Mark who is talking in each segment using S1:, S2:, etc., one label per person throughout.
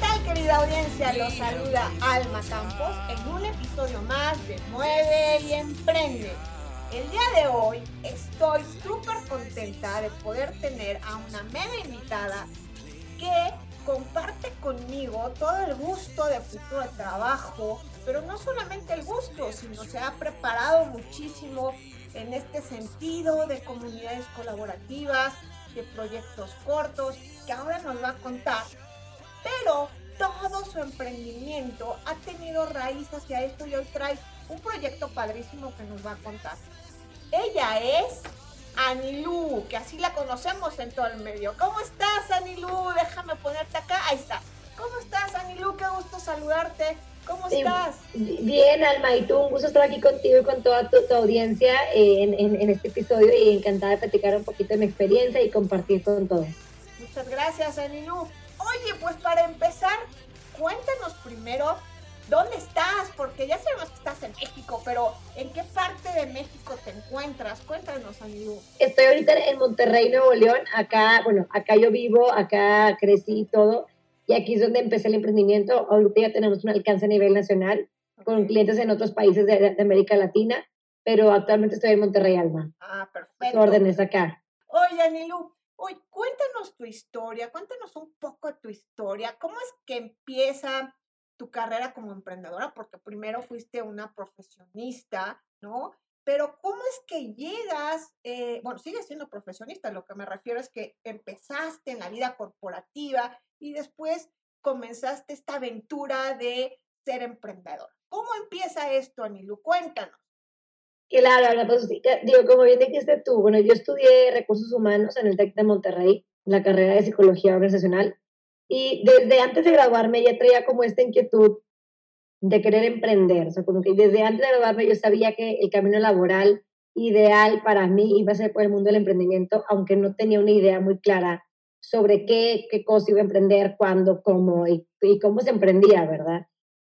S1: tal querida audiencia? Los saluda Alma Campos en un episodio más de Mueve y Emprende. El día de hoy estoy súper contenta de poder tener a una mega invitada que comparte conmigo todo el gusto de futuro de trabajo, pero no solamente el gusto, sino se ha preparado muchísimo en este sentido de comunidades colaborativas, de proyectos cortos, que ahora nos va a contar pero todo su emprendimiento ha tenido raíz hacia esto y hoy trae un proyecto padrísimo que nos va a contar. Ella es Anilú, que así la conocemos en todo el medio. ¿Cómo estás, Anilú? Déjame ponerte acá. Ahí está. ¿Cómo estás, Anilú? Qué gusto saludarte. ¿Cómo estás?
S2: Bien, Alma, y tú, un gusto estar aquí contigo y con toda tu, tu audiencia en, en, en, este episodio y encantada de platicar un poquito de mi experiencia y compartir con todos.
S1: Muchas gracias, Anilú. Oye, pues para empezar, cuéntanos primero dónde estás, porque ya sabemos que estás en México, pero ¿en qué parte de México te encuentras? Cuéntanos, amigo.
S2: Estoy ahorita en Monterrey, Nuevo León. Acá, bueno, acá yo vivo, acá crecí y todo. Y aquí es donde empecé el emprendimiento. Ahorita ya tenemos un alcance a nivel nacional con clientes en otros países de, de América Latina, pero actualmente estoy en Monterrey, Alma.
S1: Ah, perfecto.
S2: Órdenes acá.
S1: Oye, Anilu, Hoy, cuéntanos tu historia, cuéntanos un poco tu historia. ¿Cómo es que empieza tu carrera como emprendedora? Porque primero fuiste una profesionista, ¿no? Pero ¿cómo es que llegas, eh, bueno, sigues siendo profesionista, lo que me refiero es que empezaste en la vida corporativa y después comenzaste esta aventura de ser emprendedora. ¿Cómo empieza esto, Anilu? Cuéntanos.
S2: Claro, la pues, digo, como bien dijiste tú, bueno, yo estudié recursos humanos en el TEC de Monterrey, la carrera de psicología organizacional, y desde antes de graduarme ya traía como esta inquietud de querer emprender, o sea, como que desde antes de graduarme yo sabía que el camino laboral ideal para mí iba a ser por el mundo del emprendimiento, aunque no tenía una idea muy clara sobre qué, qué cosa iba a emprender, cuándo, cómo y, y cómo se emprendía, ¿verdad?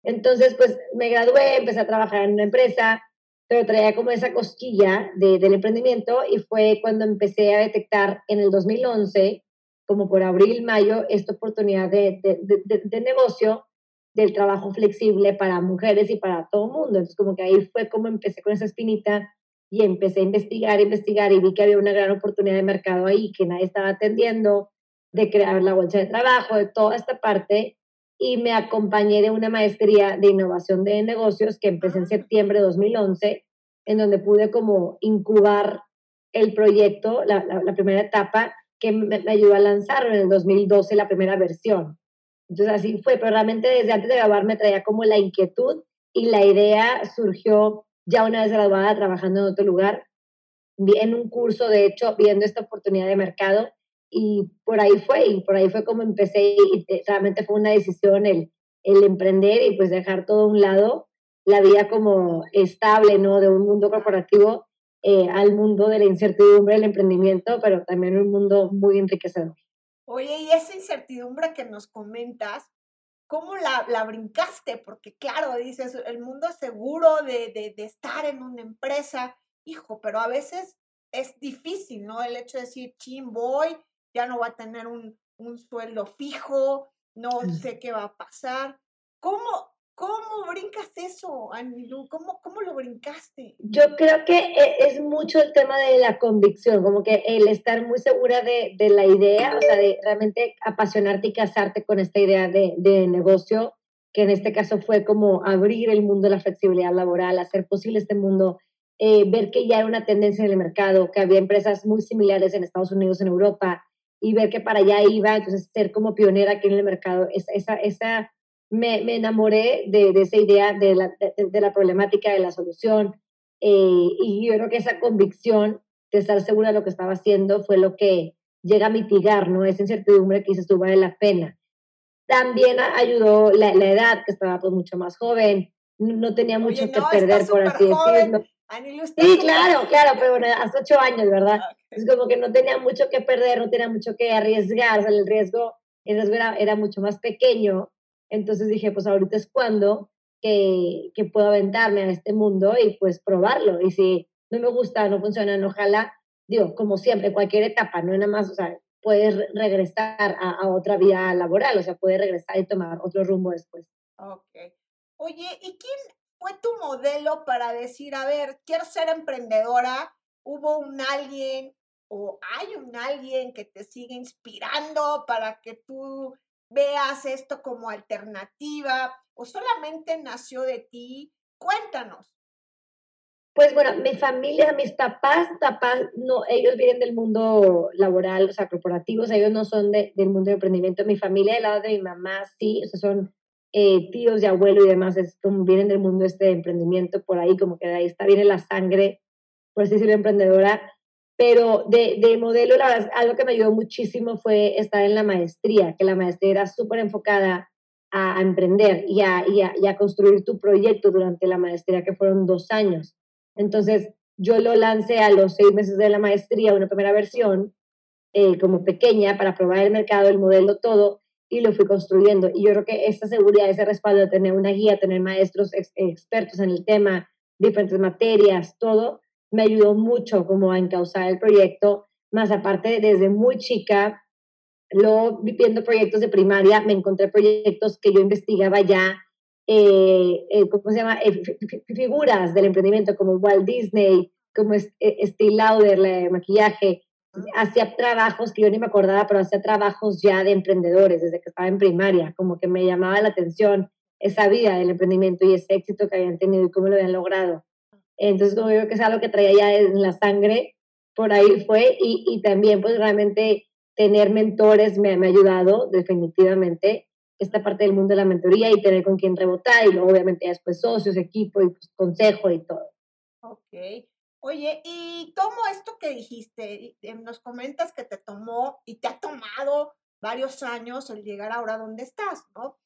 S2: Entonces, pues me gradué, empecé a trabajar en una empresa, pero traía como esa cosquilla de, del emprendimiento y fue cuando empecé a detectar en el 2011, como por abril, mayo, esta oportunidad de, de, de, negocio del trabajo flexible para mujeres y para todo el mundo. Entonces, como que ahí fue como empecé con esa espinita y empecé a investigar, investigar y vi que había una gran oportunidad de mercado ahí que nadie estaba atendiendo, de crear la bolsa de trabajo, de toda esta parte. Y me acompañé de una maestría de innovación de negocios que empecé en septiembre de 2011, en donde pude como incubar el proyecto, la, la, la primera etapa, que me, me, ayudó a lanzar en el 2012 la primera versión. Entonces así fue, pero realmente desde antes de graduar me traía como la inquietud y la idea surgió ya una vez graduada trabajando en otro lugar, en un curso, de hecho, viendo esta oportunidad de mercado y por ahí fue, y por ahí fue como empecé y realmente fue una decisión el, el emprender y pues dejar todo a un lado, la vida como estable, ¿no? De un mundo corporativo eh, al mundo de la incertidumbre del emprendimiento, pero también un mundo muy enriquecedor.
S1: Oye, y esa incertidumbre que nos comentas, ¿cómo la, la brincaste? Porque claro, dices, el mundo seguro de, de, de, estar en una empresa, hijo, pero a veces es difícil, ¿no? El hecho de decir, chin, voy, ya no va a tener un, un sueldo fijo, no sé qué va a pasar. ¿Cómo, ¿Cómo brincas eso, Anilú? ¿Cómo, ¿Cómo lo brincaste?
S2: Yo creo que e, es mucho el tema de la convicción, como que el estar muy segura de, de la idea, o sea, de realmente apasionarte y casarte con esta idea de, de, negocio, que en este caso fue como abrir el mundo de la flexibilidad laboral, hacer posible este mundo, eh, ver que ya era una tendencia en el mercado, que había empresas muy similares en Estados Unidos, en Europa, y ver que para allá iba, entonces ser como pionera aquí en el mercado, esa, esa, esa me, me enamoré de, de, esa idea de la, de, de, la problemática, de la solución. Eh, y yo creo que esa convicción de estar segura de lo que estaba haciendo fue lo que llega a mitigar, ¿no? Esa incertidumbre que dices tú vale la pena. También ayudó la, la edad, que estaba pues mucho más joven, no tenía mucho
S1: Oye,
S2: que perder, por así decirlo.
S1: Anilu, está
S2: Sí,
S1: súper-
S2: claro, claro, pero bueno, hace ocho años, ¿verdad?
S1: Ah, ok.
S2: Es como que no tenía mucho que perder, no tenía mucho que arriesgar, o sea, el riesgo, el riesgo era, era mucho más pequeño. Entonces dije, pues ahorita es cuando que, que puedo aventarme a este mundo y pues probarlo. Y si no me gusta, no funciona, no ojalá, digo, como siempre, cualquier etapa, no nada más, o sea, puedes re- regresar a, a otra vía laboral, o sea, puedes regresar y tomar otro rumbo después.
S1: Ok. Oye, ¿y quién fue tu modelo para decir, a ver, quiero ser emprendedora? ¿Hubo un alguien o hay un alguien que te sigue inspirando para que tú veas esto como alternativa o solamente nació de ti? Cuéntanos.
S2: Pues bueno, mi familia, mis papás, papás, no, ellos vienen del mundo laboral, o sea, corporativo, o sea, ellos no son de- del mundo de emprendimiento. Mi familia, del lado de mi mamá, sí, o sea, son eh, tíos de abuelo y demás, es como vienen del mundo este de emprendimiento por ahí, como que de ahí está, viene la sangre, por así decirlo, emprendedora. Pero de, de modelo, la verdad, algo que me ayudó muchísimo fue estar en la maestría, que la maestría era súper enfocada a, emprender y a, y, a, y a construir tu proyecto durante la maestría, que fueron dos años. Entonces, yo lo lancé a los seis meses de la maestría, una primera versión, eh, como pequeña, para probar el mercado, el modelo, todo, y lo fui construyendo. Y yo creo que esta seguridad, ese respaldo tener una guía, tener maestros ex- expertos en el tema, diferentes materias, todo, me ayudó mucho como a encauzar el proyecto. Más aparte, desde muy chica, luego viendo proyectos de primaria, me encontré proyectos que yo investigaba ya eh, eh, ¿cómo se llama? Eh, fi- fi- figuras del emprendimiento como Walt Disney, como eh, Steve Lauder, la de maquillaje. Hacía trabajos que yo ni me acordaba, pero hacía trabajos ya de emprendedores desde que estaba en primaria, como que me llamaba la atención esa vida del emprendimiento y ese éxito que habían tenido y cómo lo habían logrado. Entonces, como yo creo que es algo que traía ya en la sangre, por ahí fue, y, y también pues realmente tener mentores me, me ha ayudado definitivamente esta parte del mundo de la mentoría y tener con quién rebotar y luego obviamente después socios, equipo y pues, consejo y todo.
S1: Ok. Oye, y tomo esto que dijiste, eh, nos comentas que te tomó y te ha tomado varios años el llegar ahora donde estás, ¿no?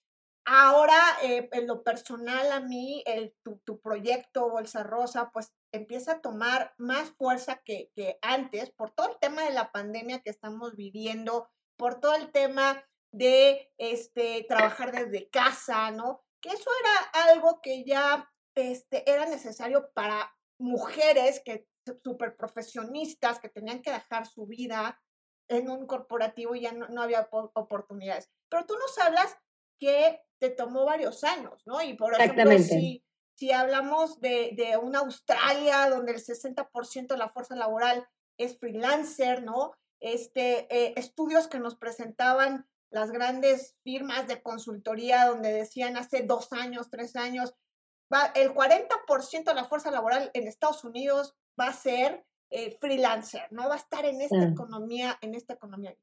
S1: Ahora, eh, en lo personal, a mí, el, tu, tu proyecto Bolsa Rosa, pues empieza a tomar más fuerza que, que antes por todo el tema de la pandemia que estamos viviendo, por todo el tema de este, trabajar desde casa, ¿no? Que eso era algo que ya este, era necesario para mujeres que súper profesionistas que tenían que dejar su vida en un corporativo y ya no, no había po- oportunidades. Pero tú nos hablas que te tomó varios años, ¿no? Y por ejemplo, si, si hablamos de, de una Australia donde el 60% de la fuerza laboral es freelancer, ¿no? Este, eh, estudios que nos presentaban las grandes firmas de consultoría donde decían hace dos años, tres años, va, el 40% de la fuerza laboral en Estados Unidos va a ser eh, freelancer, ¿no? Va a estar en esta
S2: Mm.
S1: economía, en esta economía.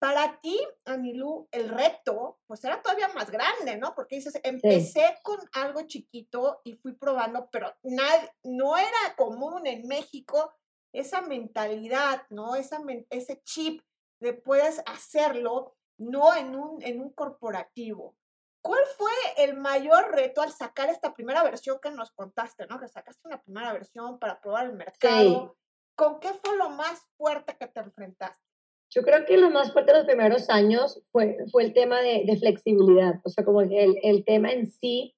S1: Para ti, Anilú, el reto, pues era todavía más grande, ¿no? Porque dices, empecé con algo chiquito y fui probando, pero nad- no era común en México esa mentalidad, ¿no? Esa, ese chip de puedes hacerlo, no en un, en un corporativo. ¿Cuál fue el mayor reto al sacar esta primera versión que nos contaste, ¿no? Que sacaste una primera versión para probar el mercado. ¿Con qué fue lo más fuerte que te enfrentaste?
S2: Yo creo que lo más fuerte de los primeros años fue, fue el tema de, de flexibilidad, o sea, como el, el tema en sí,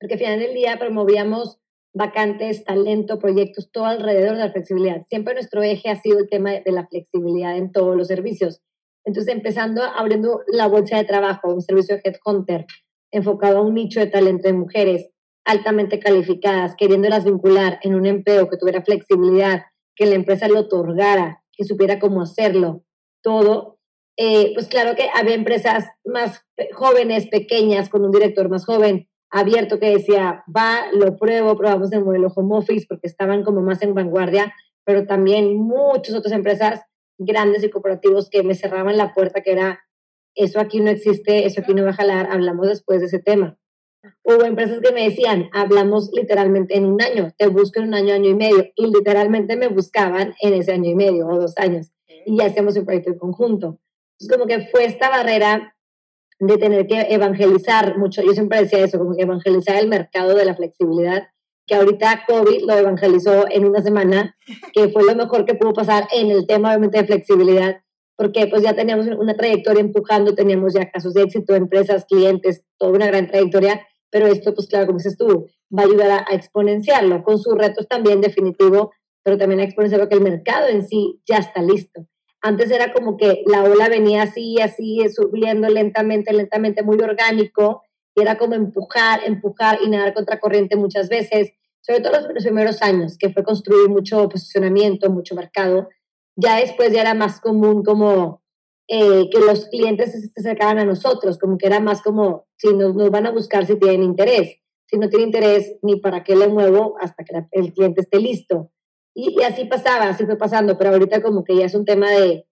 S2: porque al final del día promovíamos vacantes, talento, proyectos, todo alrededor de la flexibilidad. Siempre nuestro eje ha sido el tema de la flexibilidad en todos los servicios. Entonces, empezando abriendo la bolsa de trabajo, un servicio de Headhunter, enfocado a un nicho de talento de mujeres altamente calificadas, queriéndolas vincular en un empleo que tuviera flexibilidad, que la empresa le otorgara, que supiera cómo hacerlo, todo. Eh, pues claro que había empresas más jóvenes, pequeñas, con un director más joven, abierto, que decía, va, lo pruebo, probamos el modelo home office, porque estaban como más en vanguardia, pero también muchas otras empresas grandes y corporativos que me cerraban la puerta, que era, eso aquí no existe, eso aquí no va a jalar, hablamos después de ese tema. Hubo empresas que me decían, hablamos literalmente en un año, te busco en un año, año y medio, y literalmente me buscaban en ese año y medio o dos años, y ya hacíamos un proyecto en conjunto. Entonces, como que fue esta barrera de tener que evangelizar mucho. Yo siempre decía eso, como que evangelizar el mercado de la flexibilidad, que ahorita COVID lo evangelizó en una semana, que fue lo mejor que pudo pasar en el tema obviamente de flexibilidad, porque pues ya teníamos una trayectoria empujando, teníamos ya casos de éxito, empresas, clientes, toda una gran trayectoria, pero esto pues claro, como dices tú, va a ayudar a, a exponenciarlo, con sus retos también definitivo, pero también a exponenciarlo que el mercado en sí ya está listo. Antes era como que la ola venía así, así, subiendo lentamente, lentamente, muy orgánico, y era como empujar, empujar y nadar contra corriente muchas veces, sobre todo los, primeros años, que fue construir mucho posicionamiento, mucho mercado. Ya después ya era más común como eh, que los clientes se acercaban a nosotros, como que era más como, si nos, nos van a buscar si tienen interés, si no tiene interés, ni para qué le muevo hasta que la, el cliente esté listo. Y, y, así pasaba, así fue pasando, pero ahorita como que ya es un tema de,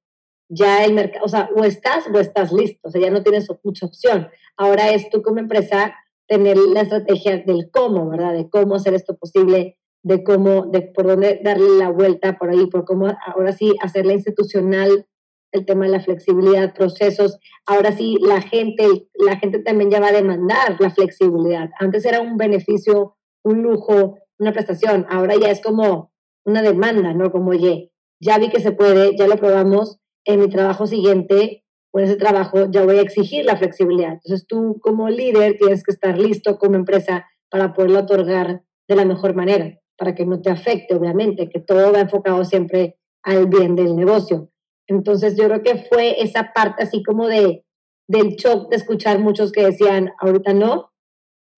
S2: ya el mercado, o sea, o estás o estás listo, o sea, ya no tienes mucha opción. Ahora es tú como empresa tener la estrategia del cómo, ¿verdad? De cómo hacer esto posible, de cómo, de por dónde darle la vuelta por ahí, por cómo ahora sí hacerla institucional, el tema de la flexibilidad, procesos. Ahora sí, la gente, la gente también ya va a demandar la flexibilidad. Antes era un beneficio, un lujo, una prestación. Ahora ya es como una demanda, ¿no? Como, oye, ya vi que se puede, ya lo probamos, en mi trabajo siguiente en ese trabajo ya voy a exigir la flexibilidad. Entonces tú como líder tienes que estar listo como empresa para poderlo otorgar de la mejor manera, para que no te afecte, obviamente, que todo va enfocado siempre al bien del negocio. Entonces yo creo que fue esa parte así como de del shock de escuchar muchos que decían, ahorita no,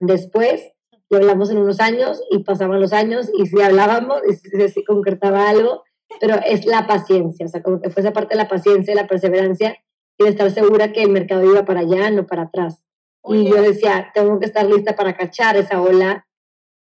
S2: después, y hablamos en unos años, y pasaban los años, y si hablábamos, y si concretaba algo, pero es la paciencia, o sea, como que fue esa parte de la paciencia, la perseverancia, y de estar segura que el mercado iba para allá, no para atrás. Oye. Y yo decía, tengo que estar lista para cachar esa ola,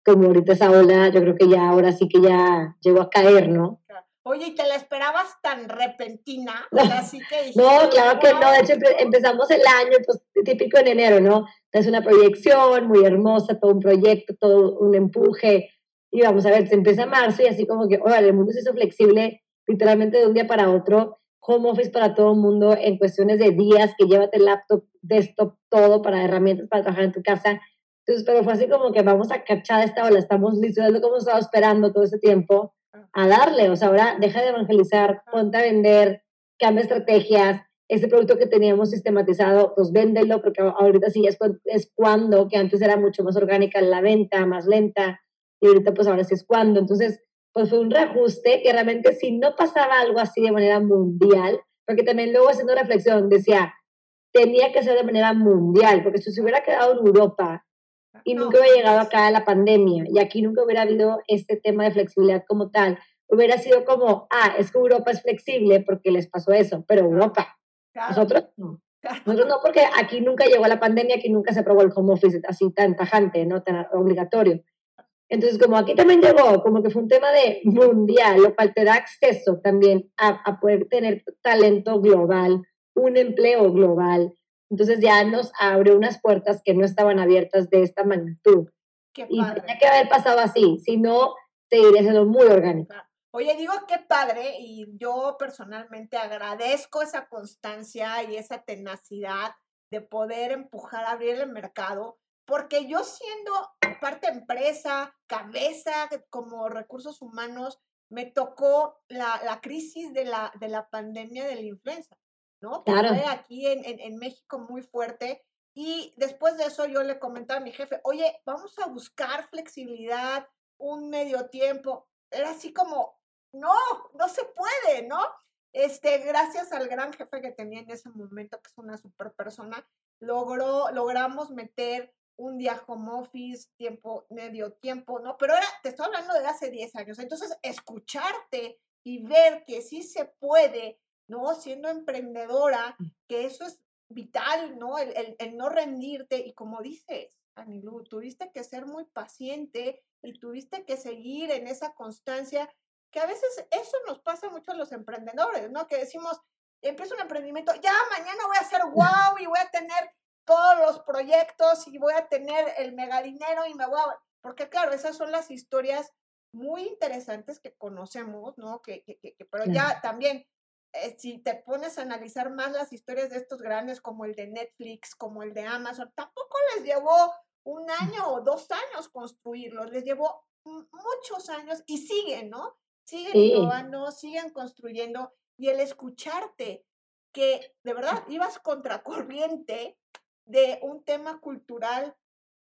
S2: como ahorita esa ola, yo creo que ya ahora sí que ya llegó a caer, ¿no?
S1: Oye, ¿y te la esperabas tan repentina? Así que
S2: no, claro que no. De hecho, empezamos el año, pues típico en enero, ¿no? Es una proyección muy hermosa, todo un proyecto, todo un empuje. Y vamos a ver, se empieza marzo y así como que, órale, el mundo se hizo flexible literalmente de un día para otro. Home office para todo el mundo en cuestiones de días, que llévate laptop, desktop, todo para herramientas para trabajar en tu casa. Entonces, pero fue así como que vamos a cachar esta ola, estamos listos, es lo que hemos estado esperando todo ese tiempo a darle. O sea, ahora deja de evangelizar, ponte a vender, cambia estrategias. Ese producto que teníamos sistematizado, pues véndelo, porque ahorita sí es, es cuando, que antes era mucho más orgánica la venta, más lenta, y ahorita pues ahora sí es cuando. Entonces, pues fue un reajuste que realmente si no pasaba algo así de manera mundial, porque también luego haciendo reflexión decía, tenía que ser de manera mundial, porque si se hubiera quedado en Europa y nunca hubiera llegado acá a la pandemia y aquí nunca hubiera habido este tema de flexibilidad como tal, hubiera sido como, ah, es que Europa es flexible porque les pasó eso, pero Europa, claro. nosotros no. Nosotros no, porque aquí nunca llegó la pandemia, aquí nunca se aprobó el home office así tan tajante, no tan obligatorio. Entonces, como aquí también llegó, como que fue un tema de mundial, lo cual te da acceso también a, a poder tener talento global, un empleo global, entonces ya nos abre unas puertas que no estaban abiertas de esta magnitud.
S1: Qué
S2: y tenía que haber pasado así, si no, seguiría siendo muy orgánico.
S1: Oye, digo qué padre y yo personalmente agradezco esa constancia y esa tenacidad de poder empujar a abrir el mercado, porque yo siendo parte empresa, cabeza como recursos humanos, me tocó la, la crisis de la, de la pandemia de la influenza. ¿no?
S2: Claro.
S1: fue aquí en, en, en, México muy fuerte. Y después de eso yo le comentaba a mi jefe, oye, vamos a buscar flexibilidad, un medio tiempo. Era así como, no, no se puede, ¿no? Este, gracias al gran jefe que tenía en ese momento, que es una super persona, logró, logramos meter un día home office, tiempo, medio tiempo, ¿no? Pero era, te estoy hablando de hace 10 años. Entonces, escucharte y ver que sí se puede ¿no? Siendo emprendedora, que eso es vital, ¿no? El, el, el, no rendirte y como dices, Anilu, tuviste que ser muy paciente y tuviste que seguir en esa constancia, que a veces eso nos pasa mucho a los emprendedores, ¿no? Que decimos, empiezo un emprendimiento, ya mañana voy a hacer wow y voy a tener todos los proyectos y voy a tener el mega dinero y me voy a... Porque claro, esas son las historias muy interesantes que conocemos, ¿no? Que, que, que pero ya también eh, si te pones a analizar más las historias de estos grandes como el de Netflix, como el de Amazon, tampoco les llevó un año o dos años construirlos, les llevó muchos años y siguen, ¿no? Siguen innovando, siguen construyendo y el escucharte que de verdad ibas contracorriente de un tema cultural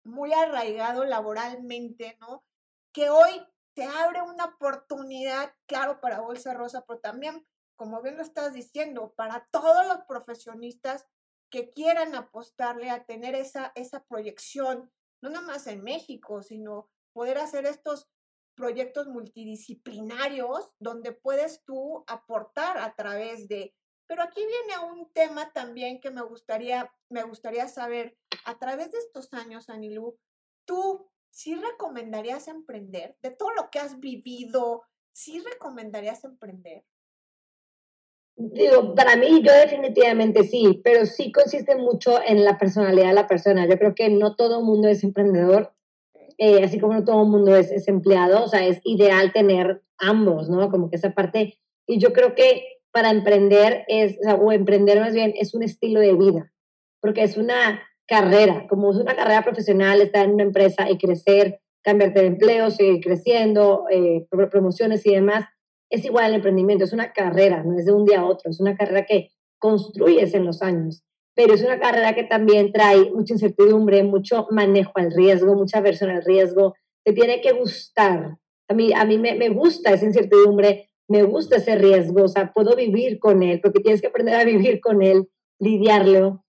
S1: muy arraigado laboralmente, ¿no? Que hoy te abre una oportunidad, claro, para Bolsa Rosa, pero también, como bien lo estás diciendo, para todos los profesionistas que quieran apostarle a tener esa, esa proyección, no nada más en México, sino poder hacer estos proyectos multidisciplinarios donde puedes tú aportar a través de pero aquí viene un tema también que me gustaría, me gustaría saber, a través de estos años, Anilú, ¿tú sí recomendarías emprender? De todo lo que has vivido, ¿sí recomendarías emprender?
S2: Digo, para mí yo definitivamente sí, pero sí consiste mucho en la personalidad de la persona. Yo creo que no todo el mundo es emprendedor, eh, así como no todo el mundo es, es empleado, o sea, es ideal tener ambos, ¿no? Como que esa parte, y yo creo que para emprender es, o, emprender más bien, es un estilo de vida, porque es una carrera, como es una carrera profesional, estar en una empresa y crecer, cambiarte de empleo, seguir creciendo, eh, promociones y demás, es igual al emprendimiento, es una carrera, no es de un día a otro, es una carrera que construyes en los años, pero es una carrera que también trae mucha incertidumbre, mucho manejo al riesgo, mucha versión al riesgo, te tiene que gustar. A mí, a mí me, me gusta esa incertidumbre, me gusta ese riesgo, o sea, puedo vivir con él, porque tienes que aprender a vivir con él, lidiarlo,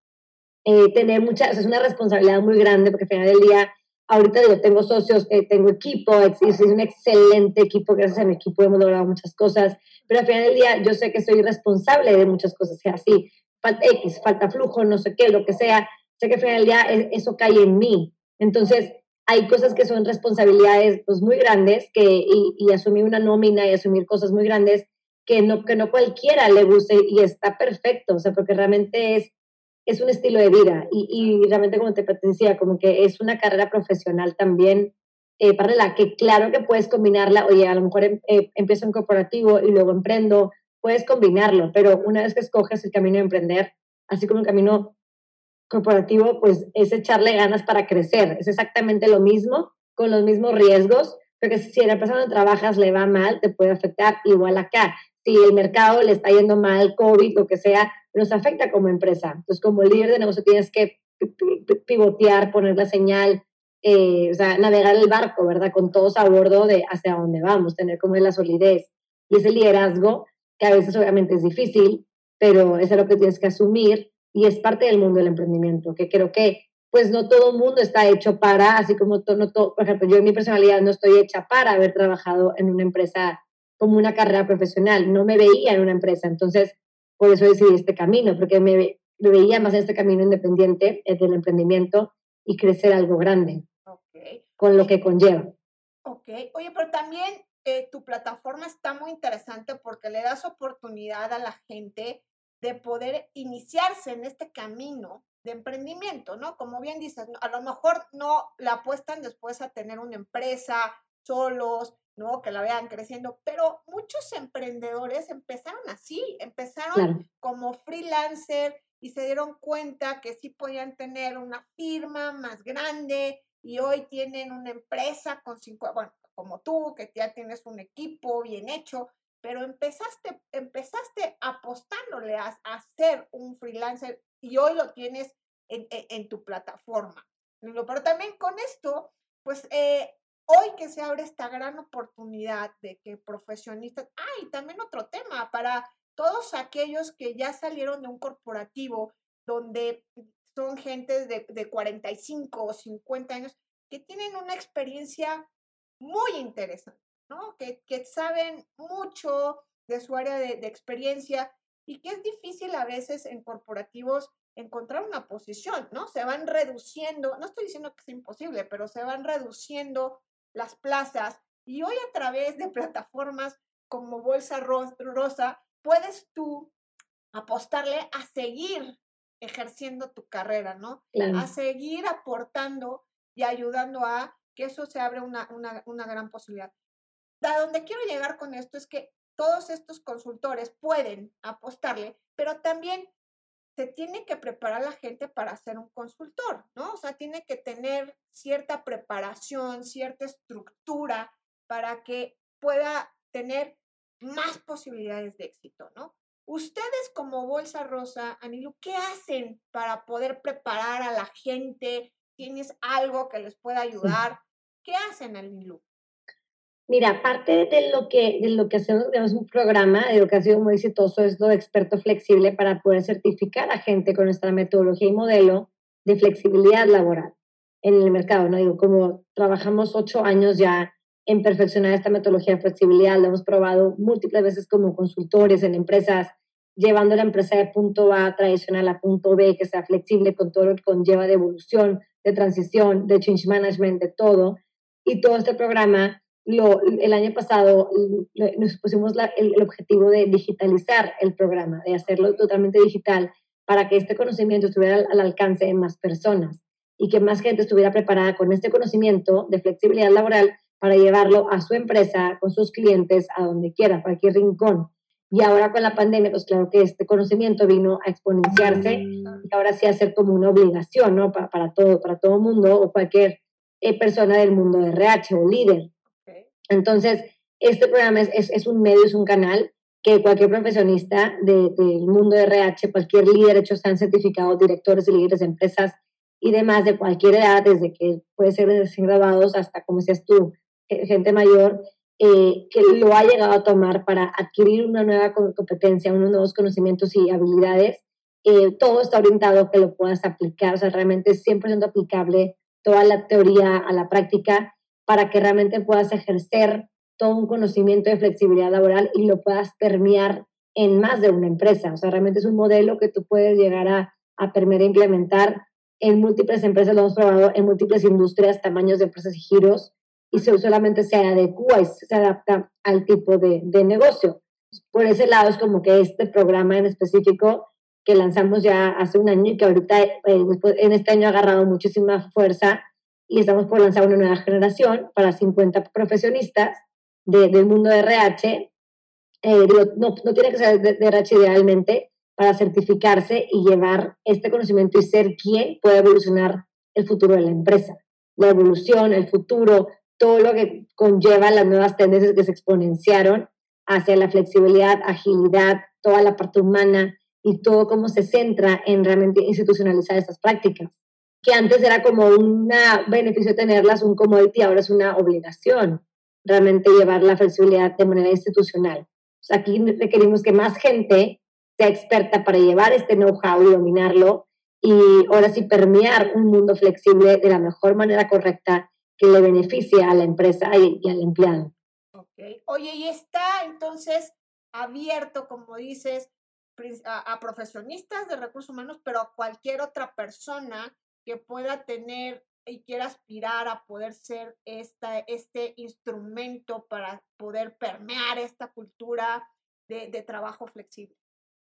S2: eh, tener mucha, o es una responsabilidad muy grande, porque al final del día, ahorita digo, tengo socios, eh, tengo equipo, es, es, un excelente equipo, gracias a mi equipo hemos logrado muchas cosas, pero al final del día yo sé que soy responsable de muchas cosas, sea así, falta X, falta flujo, no sé qué, lo que sea, sé que al final del día e, eso cae en mí. Entonces, hay cosas que son responsabilidades pues, muy grandes que, y, asumir una nómina y asumir cosas muy grandes que no, que no cualquiera le guste y está perfecto, o sea, porque realmente es, es un estilo de vida. Y, y realmente como te decía, como que es una carrera profesional también eh, para la que claro que puedes combinarla, oye, a lo mejor em, eh, empiezo en corporativo y luego emprendo, puedes combinarlo, pero una vez que escoges el camino de emprender, así como un camino corporativo, pues es echarle ganas para crecer. Es exactamente lo mismo, con los mismos riesgos, porque si la empresa donde trabajas le va mal, te puede afectar igual acá. Si el mercado le está yendo mal, COVID, lo que sea, nos afecta como empresa. Entonces, como líder de negocio tienes que pivotear, poner la señal, eh, o sea, navegar el barco, ¿verdad? Con todos a bordo de hacia dónde vamos, tener como la solidez. Y ese liderazgo, que a veces obviamente es difícil, pero es lo que tienes que asumir y es parte del mundo del emprendimiento, que creo que pues no todo el mundo está hecho para, así como no todo, por ejemplo, yo en mi personalidad no estoy hecha para haber trabajado en una empresa como una carrera profesional, no me veía en una empresa, entonces por eso decidí este camino, porque me, veía más en este camino independiente eh, del emprendimiento y crecer algo grande, con lo que conlleva.
S1: Ok, oye, pero también eh, tu plataforma está muy interesante porque le das oportunidad a la gente de poder iniciarse en este camino de emprendimiento, ¿no? Como bien dices, a lo mejor no la apuestan después a tener una empresa solos, ¿no? Que la vean creciendo, pero muchos emprendedores empezaron así, empezaron como freelancer y se dieron cuenta que sí podían tener una firma más grande y hoy tienen una empresa con cinco, bueno, como tú, que ya tienes un equipo bien hecho, pero empezaste, empezaste apostándole a, a, ser un freelancer y hoy lo tienes en, en, tu plataforma. Pero también con esto, pues eh, hoy que se abre esta gran oportunidad de que profesionistas, ah, también otro tema para todos aquellos que ya salieron de un corporativo donde son gentes de, de 45 o 50 años que tienen una experiencia muy interesante que, saben mucho de su área de, experiencia y que es difícil a veces en corporativos encontrar una posición, ¿no? Se van reduciendo, no estoy diciendo que es imposible, pero se van reduciendo las plazas y hoy a través de plataformas como Bolsa Rosa puedes tú apostarle a seguir ejerciendo tu carrera, ¿no? A seguir aportando y ayudando a que eso se abre una, una, una gran posibilidad a donde quiero llegar con esto es que todos estos consultores pueden apostarle, pero también se tiene que preparar la gente para ser un consultor, ¿no? O sea, tiene que tener cierta preparación, cierta estructura para que pueda tener más posibilidades de éxito, ¿no? Ustedes como Bolsa Rosa, Anilu, ¿qué hacen para poder preparar a la gente? ¿Tienes algo que les pueda ayudar? ¿Qué hacen, Anilu?
S2: Mira, parte de lo que, de lo que hacemos, tenemos un programa de sido muy exitoso, es lo de experto flexible para poder certificar a gente con nuestra metodología y modelo de flexibilidad laboral en el mercado. ¿no? Digo, como trabajamos ocho años ya en perfeccionar esta metodología de flexibilidad, lo hemos probado múltiples veces como consultores en empresas, llevando la empresa de punto A tradicional a punto B, que sea flexible con todo lo que conlleva de evolución, de transición, de change management, de todo. Y todo este programa el año pasado nos pusimos el, objetivo de digitalizar el programa, de hacerlo totalmente digital para que este conocimiento estuviera al, alcance de más personas y que más gente estuviera preparada con este conocimiento de flexibilidad laboral para llevarlo a su empresa, con sus clientes, a donde quiera, cualquier rincón. Y ahora con la pandemia, pues claro que este conocimiento vino a exponenciarse y ahora sí a ser como una obligación, ¿no? Para, para todo, para todo mundo o cualquier eh, persona del mundo de RH o líder. Entonces, este programa es, es, un medio, es un canal que cualquier profesionista del mundo de RH, cualquier líder, hecho están certificados, directores y líderes de empresas y demás de cualquier edad, desde que puede ser recién grabados hasta, como decías tú, gente mayor, eh, que lo ha llegado a tomar para adquirir una nueva competencia, unos nuevos conocimientos y habilidades. Eh, todo está orientado a que lo puedas aplicar, o sea, realmente es 100% aplicable toda la teoría a la práctica para que realmente puedas ejercer todo un conocimiento de flexibilidad laboral y lo puedas permear en más de una empresa. O sea, realmente es un modelo que tú puedes llegar a, permear e implementar en múltiples empresas, lo hemos probado en múltiples industrias, tamaños de empresas y giros, y solamente se adecua y se adapta al tipo de, de negocio. Por ese lado es como que este programa en específico que lanzamos ya hace un año y que ahorita eh, en este año ha agarrado muchísima fuerza y estamos por lanzar una nueva generación para 50 profesionistas del mundo de RH. Eh, no, no, tiene que ser de, RH idealmente para certificarse y llevar este conocimiento y ser quien puede evolucionar el futuro de la empresa. La evolución, el futuro, todo lo que conlleva las nuevas tendencias que se exponenciaron hacia la flexibilidad, agilidad, toda la parte humana y todo cómo se centra en realmente institucionalizar estas prácticas que antes era como un beneficio tenerlas, un commodity, ahora es una obligación realmente llevar la flexibilidad de manera institucional. aquí requerimos que más gente sea experta para llevar este know-how y dominarlo y ahora sí permear un mundo flexible de la mejor manera correcta que le beneficie a la empresa y, al empleado.
S1: Okay. Oye, y está entonces abierto, como dices, a, a, profesionistas de recursos humanos, pero a cualquier otra persona que pueda tener y quiera aspirar a poder ser esta, este instrumento para poder permear esta cultura de, de, trabajo flexible.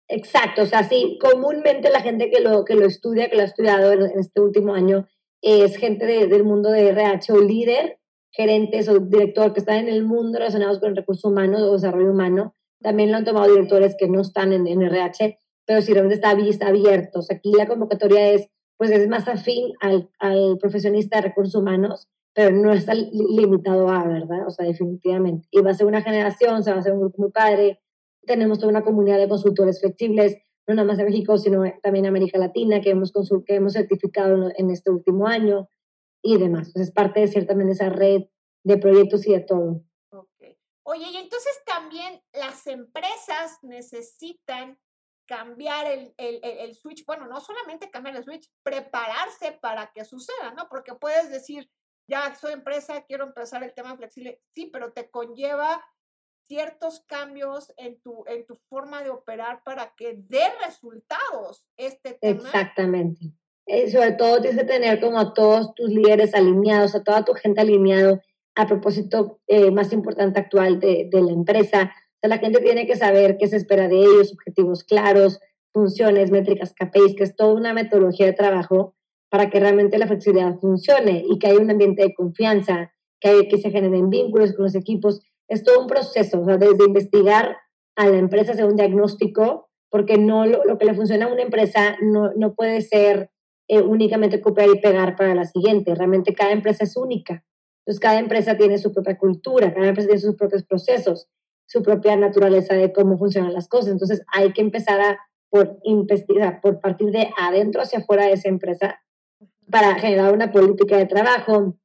S2: Exacto, o sea, sí, comúnmente la gente que lo, que lo estudia, que lo ha estudiado en, este último año, es gente del mundo de RH o líder, gerentes o director que están en el mundo relacionados con recursos humanos o desarrollo humano. También lo han tomado directores que no están en, en RH, pero si realmente está, está abierto. O sea, aquí la convocatoria es pues es más afín al, al profesionista de recursos humanos, pero no está limitado a, ¿verdad? O sea, definitivamente. Y va a ser una generación, se va a ser un grupo muy padre. Tenemos toda una comunidad de consultores flexibles, no nada más en México, sino también en América Latina, que hemos, que hemos certificado en este último año y demás. Pues es parte de también esa red de proyectos y de todo.
S1: Okay. Oye, y entonces también las empresas necesitan cambiar el, el, el, switch, bueno, no solamente cambiar el switch, prepararse para que suceda, ¿no? Porque puedes decir, ya soy empresa, quiero empezar el tema flexible, sí, pero te conlleva ciertos cambios en tu, en tu forma de operar para que dé resultados este tema.
S2: Exactamente. Eh, sobre todo tienes que tener como a todos tus líderes alineados, a toda tu gente alineado a propósito eh, más importante actual de, de la empresa, la gente tiene que saber qué se espera de ellos, objetivos claros, funciones, métricas, KPIs, que es toda una metodología de trabajo para que realmente la flexibilidad funcione y que haya un ambiente de confianza, que, que se generen vínculos con los equipos, es todo un proceso, o sea, desde investigar a la empresa, hacer un diagnóstico, porque no lo, que le funciona a una empresa no, no puede ser eh, únicamente copiar y pegar para la siguiente. Realmente cada empresa es única. Entonces, cada empresa tiene su propia cultura, cada empresa tiene sus propios procesos, su propia naturaleza de cómo funcionan las cosas. Entonces, hay que empezar a, por investigar, por partir de adentro hacia afuera de esa empresa para generar una política de trabajo,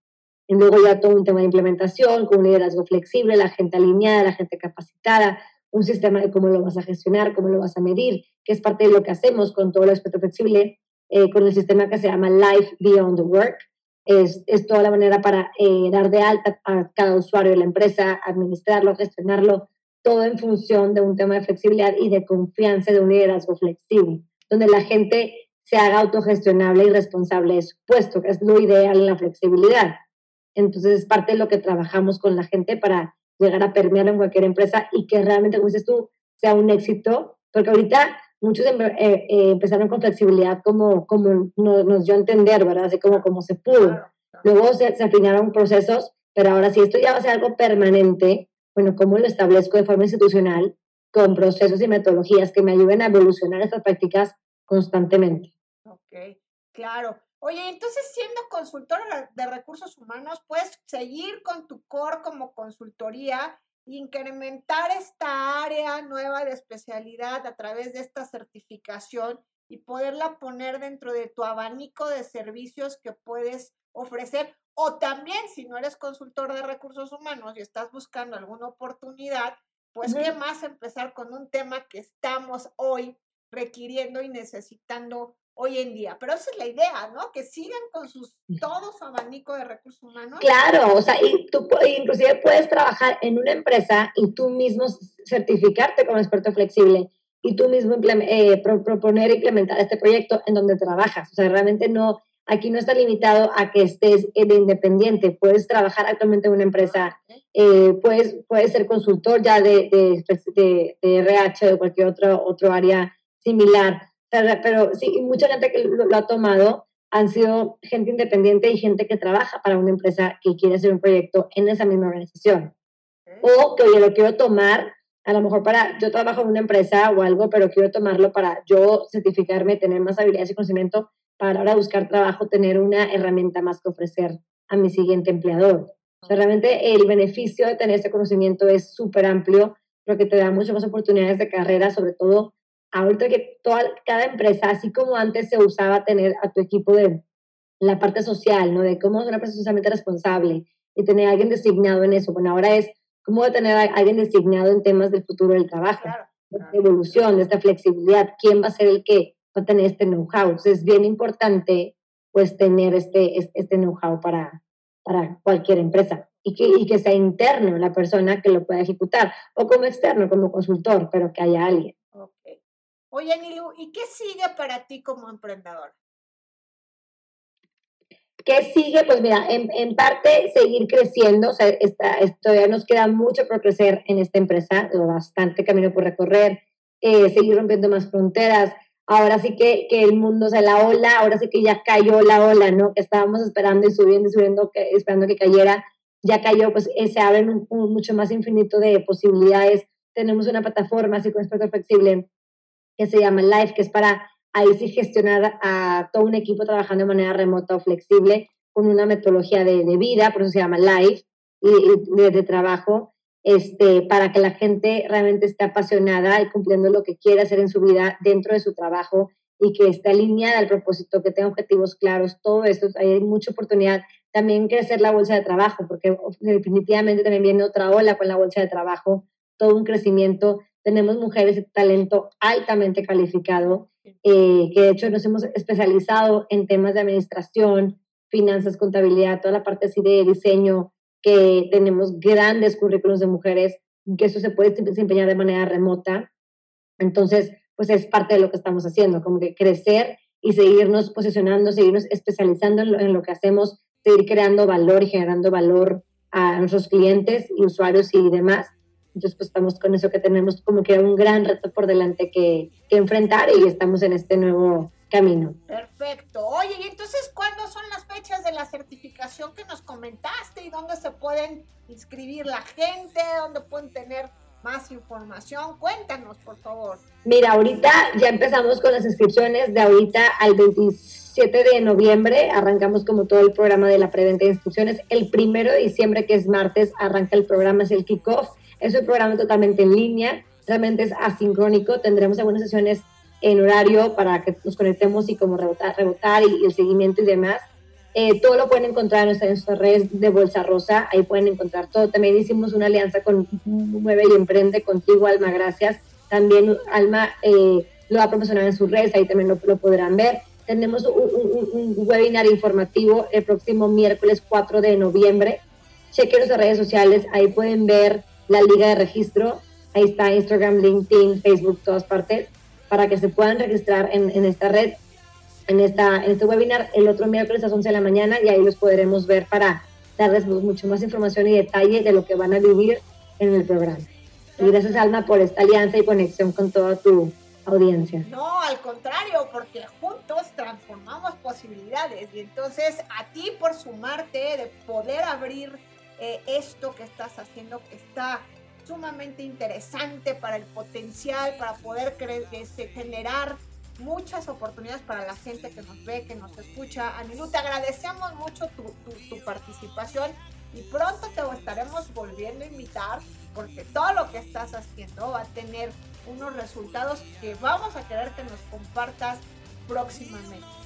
S2: y luego ya todo un tema de implementación, con un liderazgo flexible, la gente alineada, la gente capacitada, un sistema de cómo lo vas a gestionar, cómo lo vas a medir, que es parte de lo que hacemos con todo el aspecto flexible, eh, con el sistema que se llama Life Beyond Work. Es, es toda la manera para eh, dar de alta a cada usuario de la empresa, administrarlo, gestionarlo, todo en función de un tema de flexibilidad y de confianza de un liderazgo flexible, donde la gente se haga autogestionable y responsable de su puesto, que es lo ideal en la flexibilidad. Entonces es parte de lo que trabajamos con la gente para llegar a permear en cualquier empresa y que realmente, como dices tú, sea un éxito, porque ahorita muchos em, eh, eh, empezaron con flexibilidad como, como nos dio a entender, ¿verdad? Así como, como se pudo. Luego se, se afinaron procesos, pero ahora si esto ya va a ser algo permanente, bueno, ¿cómo lo establezco de forma institucional con procesos y metodologías que me ayuden a evolucionar estas prácticas constantemente?
S1: Ok, claro. Oye, entonces siendo consultor de recursos humanos, puedes seguir con tu core como consultoría, incrementar esta área nueva de especialidad a través de esta certificación y poderla poner dentro de tu abanico de servicios que puedes ofrecer. O también, si no eres consultor de recursos humanos y estás buscando alguna oportunidad, pues qué más empezar con un tema que estamos hoy requiriendo y necesitando hoy en día. Pero esa es la idea, ¿no? Que sigan con sus, todo su abanico de recursos humanos.
S2: Claro, o sea, y tú inclusive puedes trabajar en una empresa y tú mismo certificarte como experto flexible y tú mismo eh, proponer e implementar este proyecto en donde trabajas. O sea, realmente no, aquí no está limitado a que estés de independiente. Puedes trabajar actualmente en una empresa, eh, puedes, puedes ser consultor ya de, de, de, de RH o de cualquier otro, otro área similar pero sí, mucha gente que lo, ha tomado han sido gente independiente y gente que trabaja para una empresa que quiere hacer un proyecto en esa misma organización. O que, oye, lo quiero tomar, a lo mejor para, yo trabajo en una empresa o algo, pero quiero tomarlo para yo certificarme, tener más habilidades y conocimiento para ahora buscar trabajo, tener una herramienta más que ofrecer a mi siguiente empleador. O sea, realmente el beneficio de tener ese conocimiento es súper amplio, porque te da muchas más oportunidades de carrera, sobre todo ahorita que toda, cada empresa, así como antes se usaba tener a tu equipo de la parte social, ¿no? De cómo es una empresa socialmente responsable y tener a alguien designado en eso. Bueno, ahora es cómo tener a alguien designado en temas del futuro del trabajo, de esta evolución, de esta flexibilidad, quién va a ser el que va a tener este know-how. es bien importante, pues, tener este, este know-how para, para cualquier empresa y que, y que sea interno la persona que lo pueda ejecutar, o como externo, como consultor, pero que haya alguien.
S1: Oye, Nilu, ¿y qué sigue para ti como emprendedor?
S2: ¿Qué sigue? Pues mira, en, parte seguir creciendo, o sea, esta, todavía nos queda mucho por crecer en esta empresa, bastante camino por recorrer, eh, seguir rompiendo más fronteras. Ahora sí que, que, el mundo, o sea, la ola, ahora sí que ya cayó la ola, ¿no? Que estábamos esperando y subiendo y subiendo, esperando que cayera, ya cayó, pues eh, se abren mucho más infinito de posibilidades. Tenemos una plataforma así con aspecto flexible que se llama Live, que es para ahí sí gestionar a todo un equipo trabajando de manera remota o flexible con una metodología de, vida, por eso se llama Live, y, de, trabajo, este, para que la gente realmente esté apasionada y cumpliendo lo que quiere hacer en su vida dentro de su trabajo y que esté alineada al propósito, que tenga objetivos claros, todo esto, hay mucha oportunidad. También crecer la bolsa de trabajo, porque definitivamente también viene otra ola con la bolsa de trabajo, todo un crecimiento tenemos mujeres de talento altamente calificado, eh, que de hecho nos hemos especializado en temas de administración, finanzas, contabilidad, toda la parte así de diseño, que tenemos grandes currículos de mujeres, que eso se puede desempeñar de manera remota. Entonces, pues es parte de lo que estamos haciendo, como que crecer y seguirnos posicionando, seguirnos especializando en lo, en lo que hacemos, seguir creando valor y generando valor a nuestros clientes y usuarios y demás entonces, pues estamos con eso que tenemos como que un gran reto por delante que, que enfrentar y estamos en este nuevo camino.
S1: Perfecto. Oye, ¿y entonces cuándo son las fechas de la certificación? que nos comentaste y dónde se pueden inscribir la gente, dónde pueden tener más información. Cuéntanos, por favor.
S2: Mira, ahorita ya empezamos con las inscripciones de ahorita al 27 de noviembre. Arrancamos como todo el programa de la preventa de instrucciones. El primero de diciembre, que es martes, arranca el programa, es el kickoff. Es un programa totalmente en línea, realmente es asincrónico. Tendremos algunas sesiones en horario para que nos conectemos y como rebotar, rebotar y, el seguimiento y demás. Eh, todo lo pueden encontrar en nuestras redes de Bolsa Rosa, ahí pueden encontrar todo. También hicimos una alianza con Mueve y Emprende, contigo Alma, gracias. También Alma eh, lo va a promocionar en sus redes, ahí también lo, podrán ver. Tenemos un, un, webinar informativo el próximo miércoles 4 de noviembre. Chequen nuestras redes sociales, ahí pueden ver la liga de registro. Ahí está Instagram, LinkedIn, Facebook, todas partes, para que se puedan registrar en, en esta red en, esta, en este webinar el otro miércoles a las 11 de la mañana y ahí los podremos ver para darles mucho más información y detalle de lo que van a vivir en el programa. Gracias Alma por esta alianza y conexión con toda tu audiencia.
S1: No, al contrario, porque juntos transformamos posibilidades y entonces a ti por sumarte, de poder abrir eh, esto que estás haciendo, está sumamente interesante para el potencial, para poder este, generar muchas oportunidades para la gente que nos ve, que nos escucha. Anilu, te agradecemos mucho tu, participación y pronto te estaremos volviendo a invitar porque todo lo que estás haciendo va a tener unos resultados que vamos a querer que nos compartas próximamente.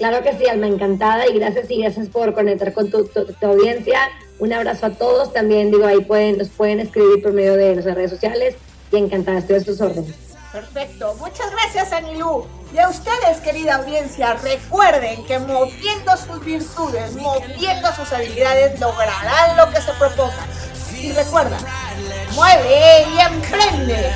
S2: Claro que sí, Alma, encantada y gracias y gracias por conectar con tu, tu, audiencia. Un abrazo a todos. También digo, ahí pueden, nos pueden escribir por medio de nuestras redes sociales y encantada, estoy a sus órdenes.
S1: Perfecto. Muchas gracias, Anilú. Y a ustedes, querida audiencia, recuerden que moviendo sus virtudes, moviendo sus habilidades, lograrán lo que se propongan. Y recuerda, mueve y emprende.